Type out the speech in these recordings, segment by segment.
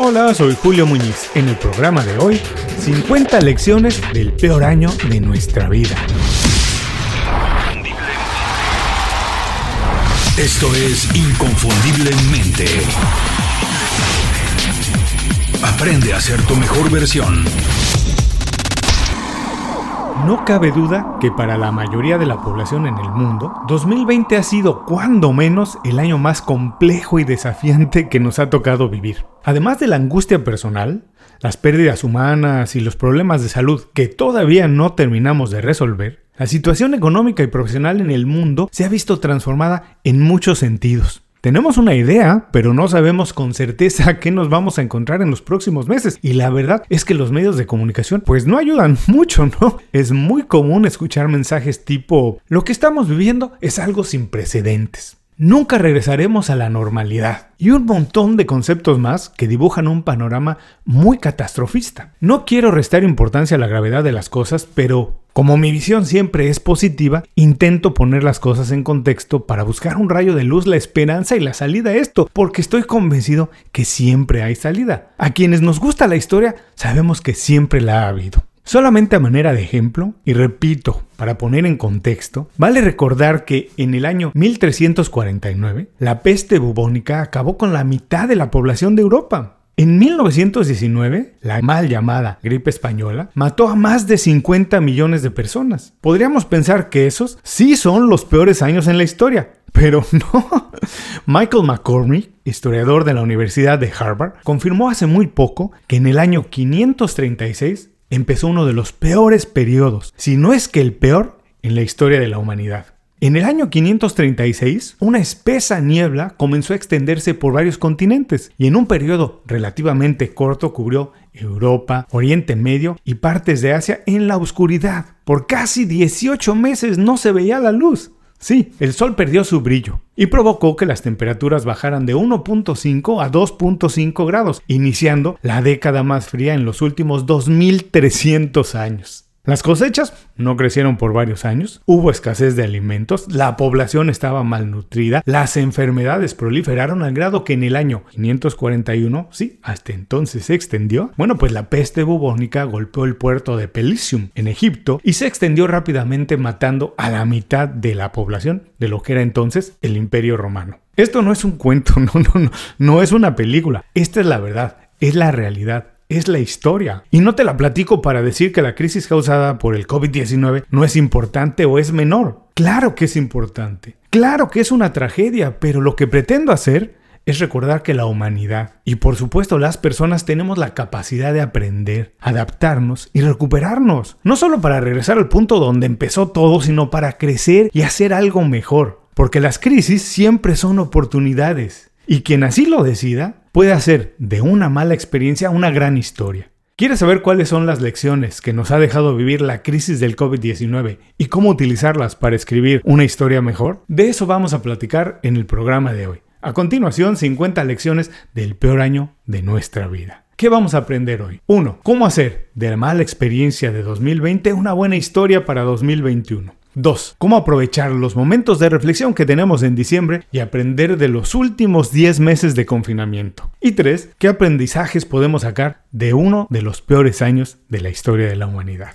Hola, soy Julio Muñiz. En el programa de hoy, 50 lecciones del peor año de nuestra vida. Esto es Inconfundiblemente. Aprende a ser tu mejor versión. No cabe duda que para la mayoría de la población en el mundo, 2020 ha sido cuando menos el año más complejo y desafiante que nos ha tocado vivir. Además de la angustia personal, las pérdidas humanas y los problemas de salud que todavía no terminamos de resolver, la situación económica y profesional en el mundo se ha visto transformada en muchos sentidos. Tenemos una idea, pero no sabemos con certeza qué nos vamos a encontrar en los próximos meses. Y la verdad es que los medios de comunicación pues no ayudan mucho, ¿no? Es muy común escuchar mensajes tipo, lo que estamos viviendo es algo sin precedentes. Nunca regresaremos a la normalidad. Y un montón de conceptos más que dibujan un panorama muy catastrofista. No quiero restar importancia a la gravedad de las cosas, pero como mi visión siempre es positiva, intento poner las cosas en contexto para buscar un rayo de luz, la esperanza y la salida a esto, porque estoy convencido que siempre hay salida. A quienes nos gusta la historia, sabemos que siempre la ha habido. Solamente a manera de ejemplo, y repito, para poner en contexto, vale recordar que en el año 1349, la peste bubónica acabó con la mitad de la población de Europa. En 1919, la mal llamada gripe española mató a más de 50 millones de personas. Podríamos pensar que esos sí son los peores años en la historia, pero no. Michael McCormick, historiador de la Universidad de Harvard, confirmó hace muy poco que en el año 536 empezó uno de los peores periodos, si no es que el peor, en la historia de la humanidad. En el año 536, una espesa niebla comenzó a extenderse por varios continentes y en un periodo relativamente corto cubrió Europa, Oriente Medio y partes de Asia en la oscuridad. Por casi 18 meses no se veía la luz. Sí, el sol perdió su brillo y provocó que las temperaturas bajaran de 1.5 a 2.5 grados, iniciando la década más fría en los últimos 2300 años. Las cosechas no crecieron por varios años, hubo escasez de alimentos, la población estaba malnutrida, las enfermedades proliferaron al grado que en el año 541, sí, hasta entonces se extendió, bueno, pues la peste bubónica golpeó el puerto de Pelisium en Egipto y se extendió rápidamente matando a la mitad de la población de lo que era entonces el Imperio Romano. Esto no es un cuento, no, no, no, no es una película, esta es la verdad, es la realidad es la historia. Y no te la platico para decir que la crisis causada por el COVID-19 no es importante o es menor. Claro que es importante. Claro que es una tragedia, pero lo que pretendo hacer es recordar que la humanidad y por supuesto las personas tenemos la capacidad de aprender, adaptarnos y recuperarnos. No solo para regresar al punto donde empezó todo, sino para crecer y hacer algo mejor. Porque las crisis siempre son oportunidades. Y quien así lo decida, puede hacer de una mala experiencia una gran historia. ¿Quieres saber cuáles son las lecciones que nos ha dejado vivir la crisis del COVID-19 y cómo utilizarlas para escribir una historia mejor? De eso vamos a platicar en el programa de hoy. A continuación, 50 lecciones del peor año de nuestra vida. ¿Qué vamos a aprender hoy? 1. Cómo hacer de la mala experiencia de 2020 una buena historia para 2021. 2. Cómo aprovechar los momentos de reflexión que tenemos en diciembre y aprender de los últimos 10 meses de confinamiento. Y 3. ¿Qué aprendizajes podemos sacar de uno de los peores años de la historia de la humanidad?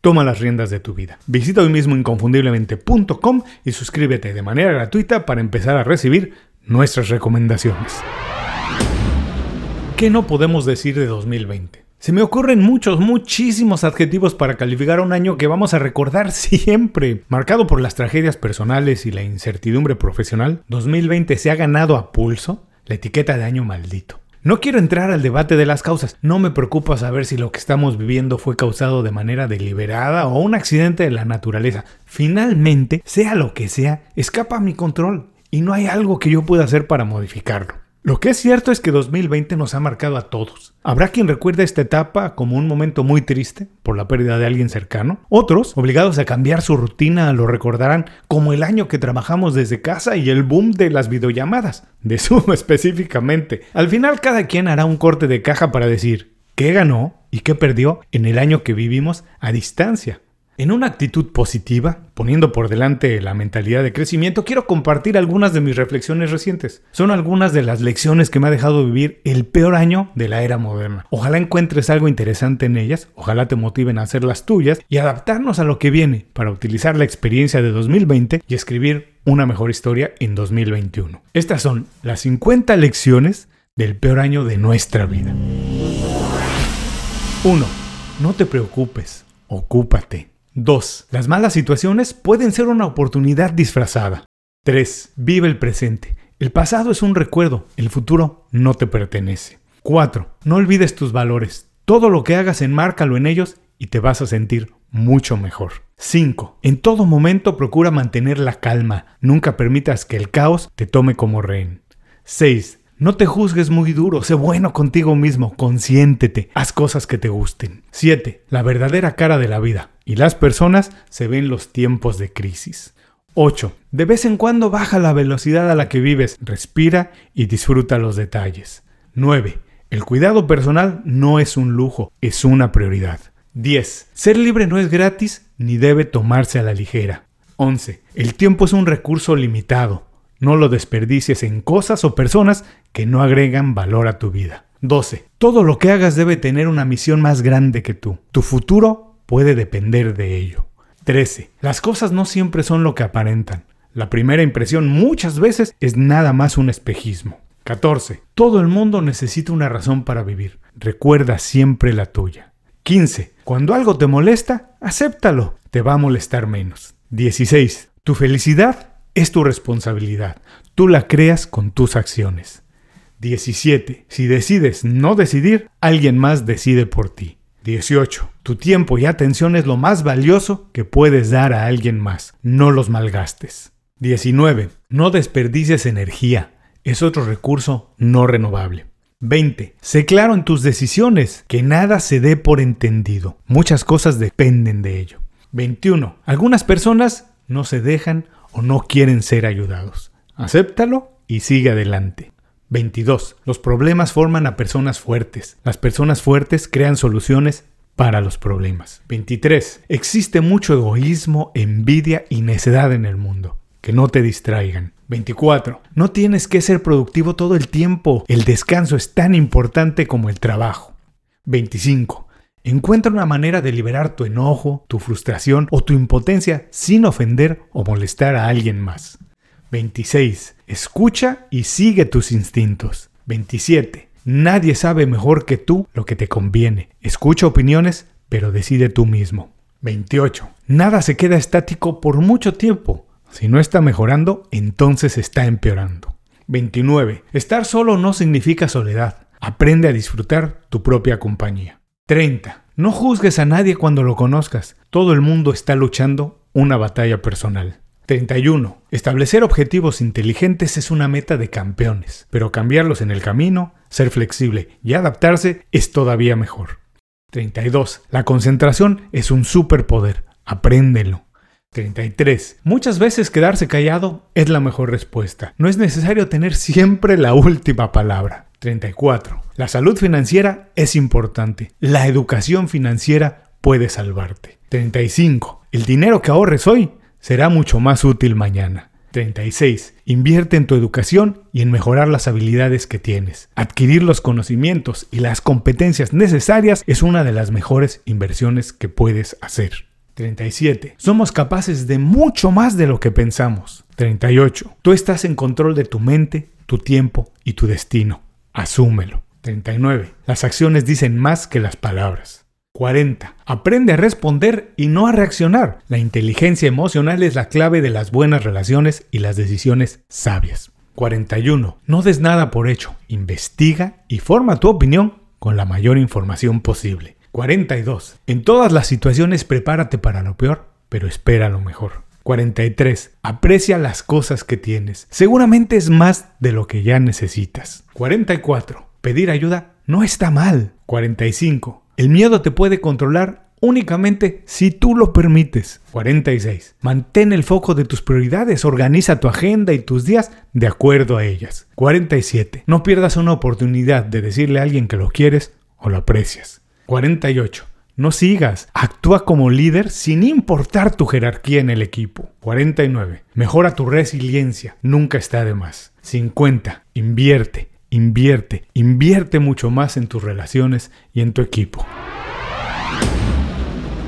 Toma las riendas de tu vida. Visita hoy mismo inconfundiblemente.com y suscríbete de manera gratuita para empezar a recibir nuestras recomendaciones. ¿Qué no podemos decir de 2020? Se me ocurren muchos, muchísimos adjetivos para calificar un año que vamos a recordar siempre. Marcado por las tragedias personales y la incertidumbre profesional, 2020 se ha ganado a pulso la etiqueta de año maldito. No quiero entrar al debate de las causas, no me preocupa saber si lo que estamos viviendo fue causado de manera deliberada o un accidente de la naturaleza. Finalmente, sea lo que sea, escapa a mi control y no hay algo que yo pueda hacer para modificarlo. Lo que es cierto es que 2020 nos ha marcado a todos. Habrá quien recuerde esta etapa como un momento muy triste por la pérdida de alguien cercano. Otros, obligados a cambiar su rutina, lo recordarán como el año que trabajamos desde casa y el boom de las videollamadas, de Zoom específicamente. Al final cada quien hará un corte de caja para decir qué ganó y qué perdió en el año que vivimos a distancia. En una actitud positiva, poniendo por delante la mentalidad de crecimiento, quiero compartir algunas de mis reflexiones recientes. Son algunas de las lecciones que me ha dejado vivir el peor año de la era moderna. Ojalá encuentres algo interesante en ellas, ojalá te motiven a hacer las tuyas y adaptarnos a lo que viene para utilizar la experiencia de 2020 y escribir una mejor historia en 2021. Estas son las 50 lecciones del peor año de nuestra vida. 1. No te preocupes, ocúpate. 2. Las malas situaciones pueden ser una oportunidad disfrazada. 3. Vive el presente. El pasado es un recuerdo, el futuro no te pertenece. 4. No olvides tus valores. Todo lo que hagas enmárcalo en ellos y te vas a sentir mucho mejor. 5. En todo momento procura mantener la calma. Nunca permitas que el caos te tome como rehén. 6. No te juzgues muy duro, sé bueno contigo mismo, consiéntete, haz cosas que te gusten. 7. La verdadera cara de la vida y las personas se ven los tiempos de crisis. 8. De vez en cuando baja la velocidad a la que vives, respira y disfruta los detalles. 9. El cuidado personal no es un lujo, es una prioridad. 10. Ser libre no es gratis ni debe tomarse a la ligera. 11. El tiempo es un recurso limitado. No lo desperdicies en cosas o personas que no agregan valor a tu vida. 12. Todo lo que hagas debe tener una misión más grande que tú. Tu futuro puede depender de ello. 13. Las cosas no siempre son lo que aparentan. La primera impresión muchas veces es nada más un espejismo. 14. Todo el mundo necesita una razón para vivir. Recuerda siempre la tuya. 15. Cuando algo te molesta, acéptalo. Te va a molestar menos. 16. Tu felicidad es tu responsabilidad. Tú la creas con tus acciones. 17. Si decides no decidir, alguien más decide por ti. 18. Tu tiempo y atención es lo más valioso que puedes dar a alguien más. No los malgastes. 19. No desperdicies energía. Es otro recurso no renovable. 20. Sé claro en tus decisiones, que nada se dé por entendido. Muchas cosas dependen de ello. 21. Algunas personas no se dejan o no quieren ser ayudados. Acéptalo y sigue adelante. 22. Los problemas forman a personas fuertes. Las personas fuertes crean soluciones para los problemas. 23. Existe mucho egoísmo, envidia y necedad en el mundo. Que no te distraigan. 24. No tienes que ser productivo todo el tiempo. El descanso es tan importante como el trabajo. 25. Encuentra una manera de liberar tu enojo, tu frustración o tu impotencia sin ofender o molestar a alguien más. 26. Escucha y sigue tus instintos. 27. Nadie sabe mejor que tú lo que te conviene. Escucha opiniones, pero decide tú mismo. 28. Nada se queda estático por mucho tiempo. Si no está mejorando, entonces está empeorando. 29. Estar solo no significa soledad. Aprende a disfrutar tu propia compañía. 30. No juzgues a nadie cuando lo conozcas. Todo el mundo está luchando una batalla personal. 31. Establecer objetivos inteligentes es una meta de campeones, pero cambiarlos en el camino, ser flexible y adaptarse es todavía mejor. 32. La concentración es un superpoder. Apréndelo. 33. Muchas veces quedarse callado es la mejor respuesta. No es necesario tener siempre la última palabra. 34. La salud financiera es importante. La educación financiera puede salvarte. 35. El dinero que ahorres hoy será mucho más útil mañana. 36. Invierte en tu educación y en mejorar las habilidades que tienes. Adquirir los conocimientos y las competencias necesarias es una de las mejores inversiones que puedes hacer. 37. Somos capaces de mucho más de lo que pensamos. 38. Tú estás en control de tu mente, tu tiempo y tu destino. Asúmelo. 39. Las acciones dicen más que las palabras. 40. Aprende a responder y no a reaccionar. La inteligencia emocional es la clave de las buenas relaciones y las decisiones sabias. 41. No des nada por hecho. Investiga y forma tu opinión con la mayor información posible. 42. En todas las situaciones prepárate para lo peor, pero espera lo mejor. 43. Aprecia las cosas que tienes. Seguramente es más de lo que ya necesitas. 44. Pedir ayuda no está mal. 45. El miedo te puede controlar únicamente si tú lo permites. 46. Mantén el foco de tus prioridades, organiza tu agenda y tus días de acuerdo a ellas. 47. No pierdas una oportunidad de decirle a alguien que lo quieres o lo aprecias. 48. No sigas, actúa como líder sin importar tu jerarquía en el equipo. 49. Mejora tu resiliencia, nunca está de más. 50. Invierte, invierte, invierte mucho más en tus relaciones y en tu equipo.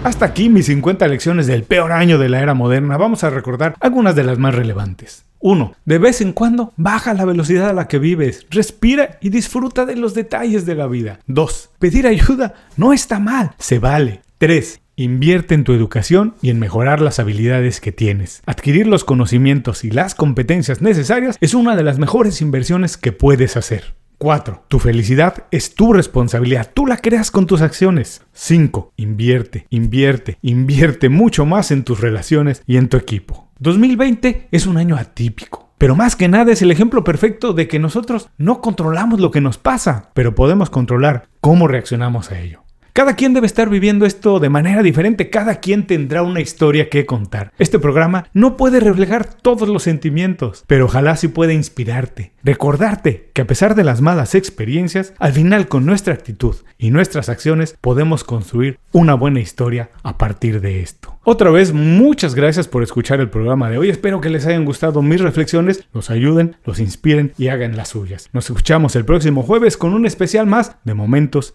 Hasta aquí mis 50 lecciones del peor año de la era moderna. Vamos a recordar algunas de las más relevantes. 1. De vez en cuando baja la velocidad a la que vives, respira y disfruta de los detalles de la vida. 2. Pedir ayuda no está mal, se vale. 3. Invierte en tu educación y en mejorar las habilidades que tienes. Adquirir los conocimientos y las competencias necesarias es una de las mejores inversiones que puedes hacer. 4. Tu felicidad es tu responsabilidad. Tú la creas con tus acciones. 5. Invierte, invierte, invierte mucho más en tus relaciones y en tu equipo. 2020 es un año atípico. Pero más que nada es el ejemplo perfecto de que nosotros no controlamos lo que nos pasa, pero podemos controlar cómo reaccionamos a ello. Cada quien debe estar viviendo esto de manera diferente, cada quien tendrá una historia que contar. Este programa no puede reflejar todos los sentimientos, pero ojalá sí pueda inspirarte, recordarte que a pesar de las malas experiencias, al final con nuestra actitud y nuestras acciones podemos construir una buena historia a partir de esto. Otra vez, muchas gracias por escuchar el programa de hoy. Espero que les hayan gustado mis reflexiones, los ayuden, los inspiren y hagan las suyas. Nos escuchamos el próximo jueves con un especial más de momentos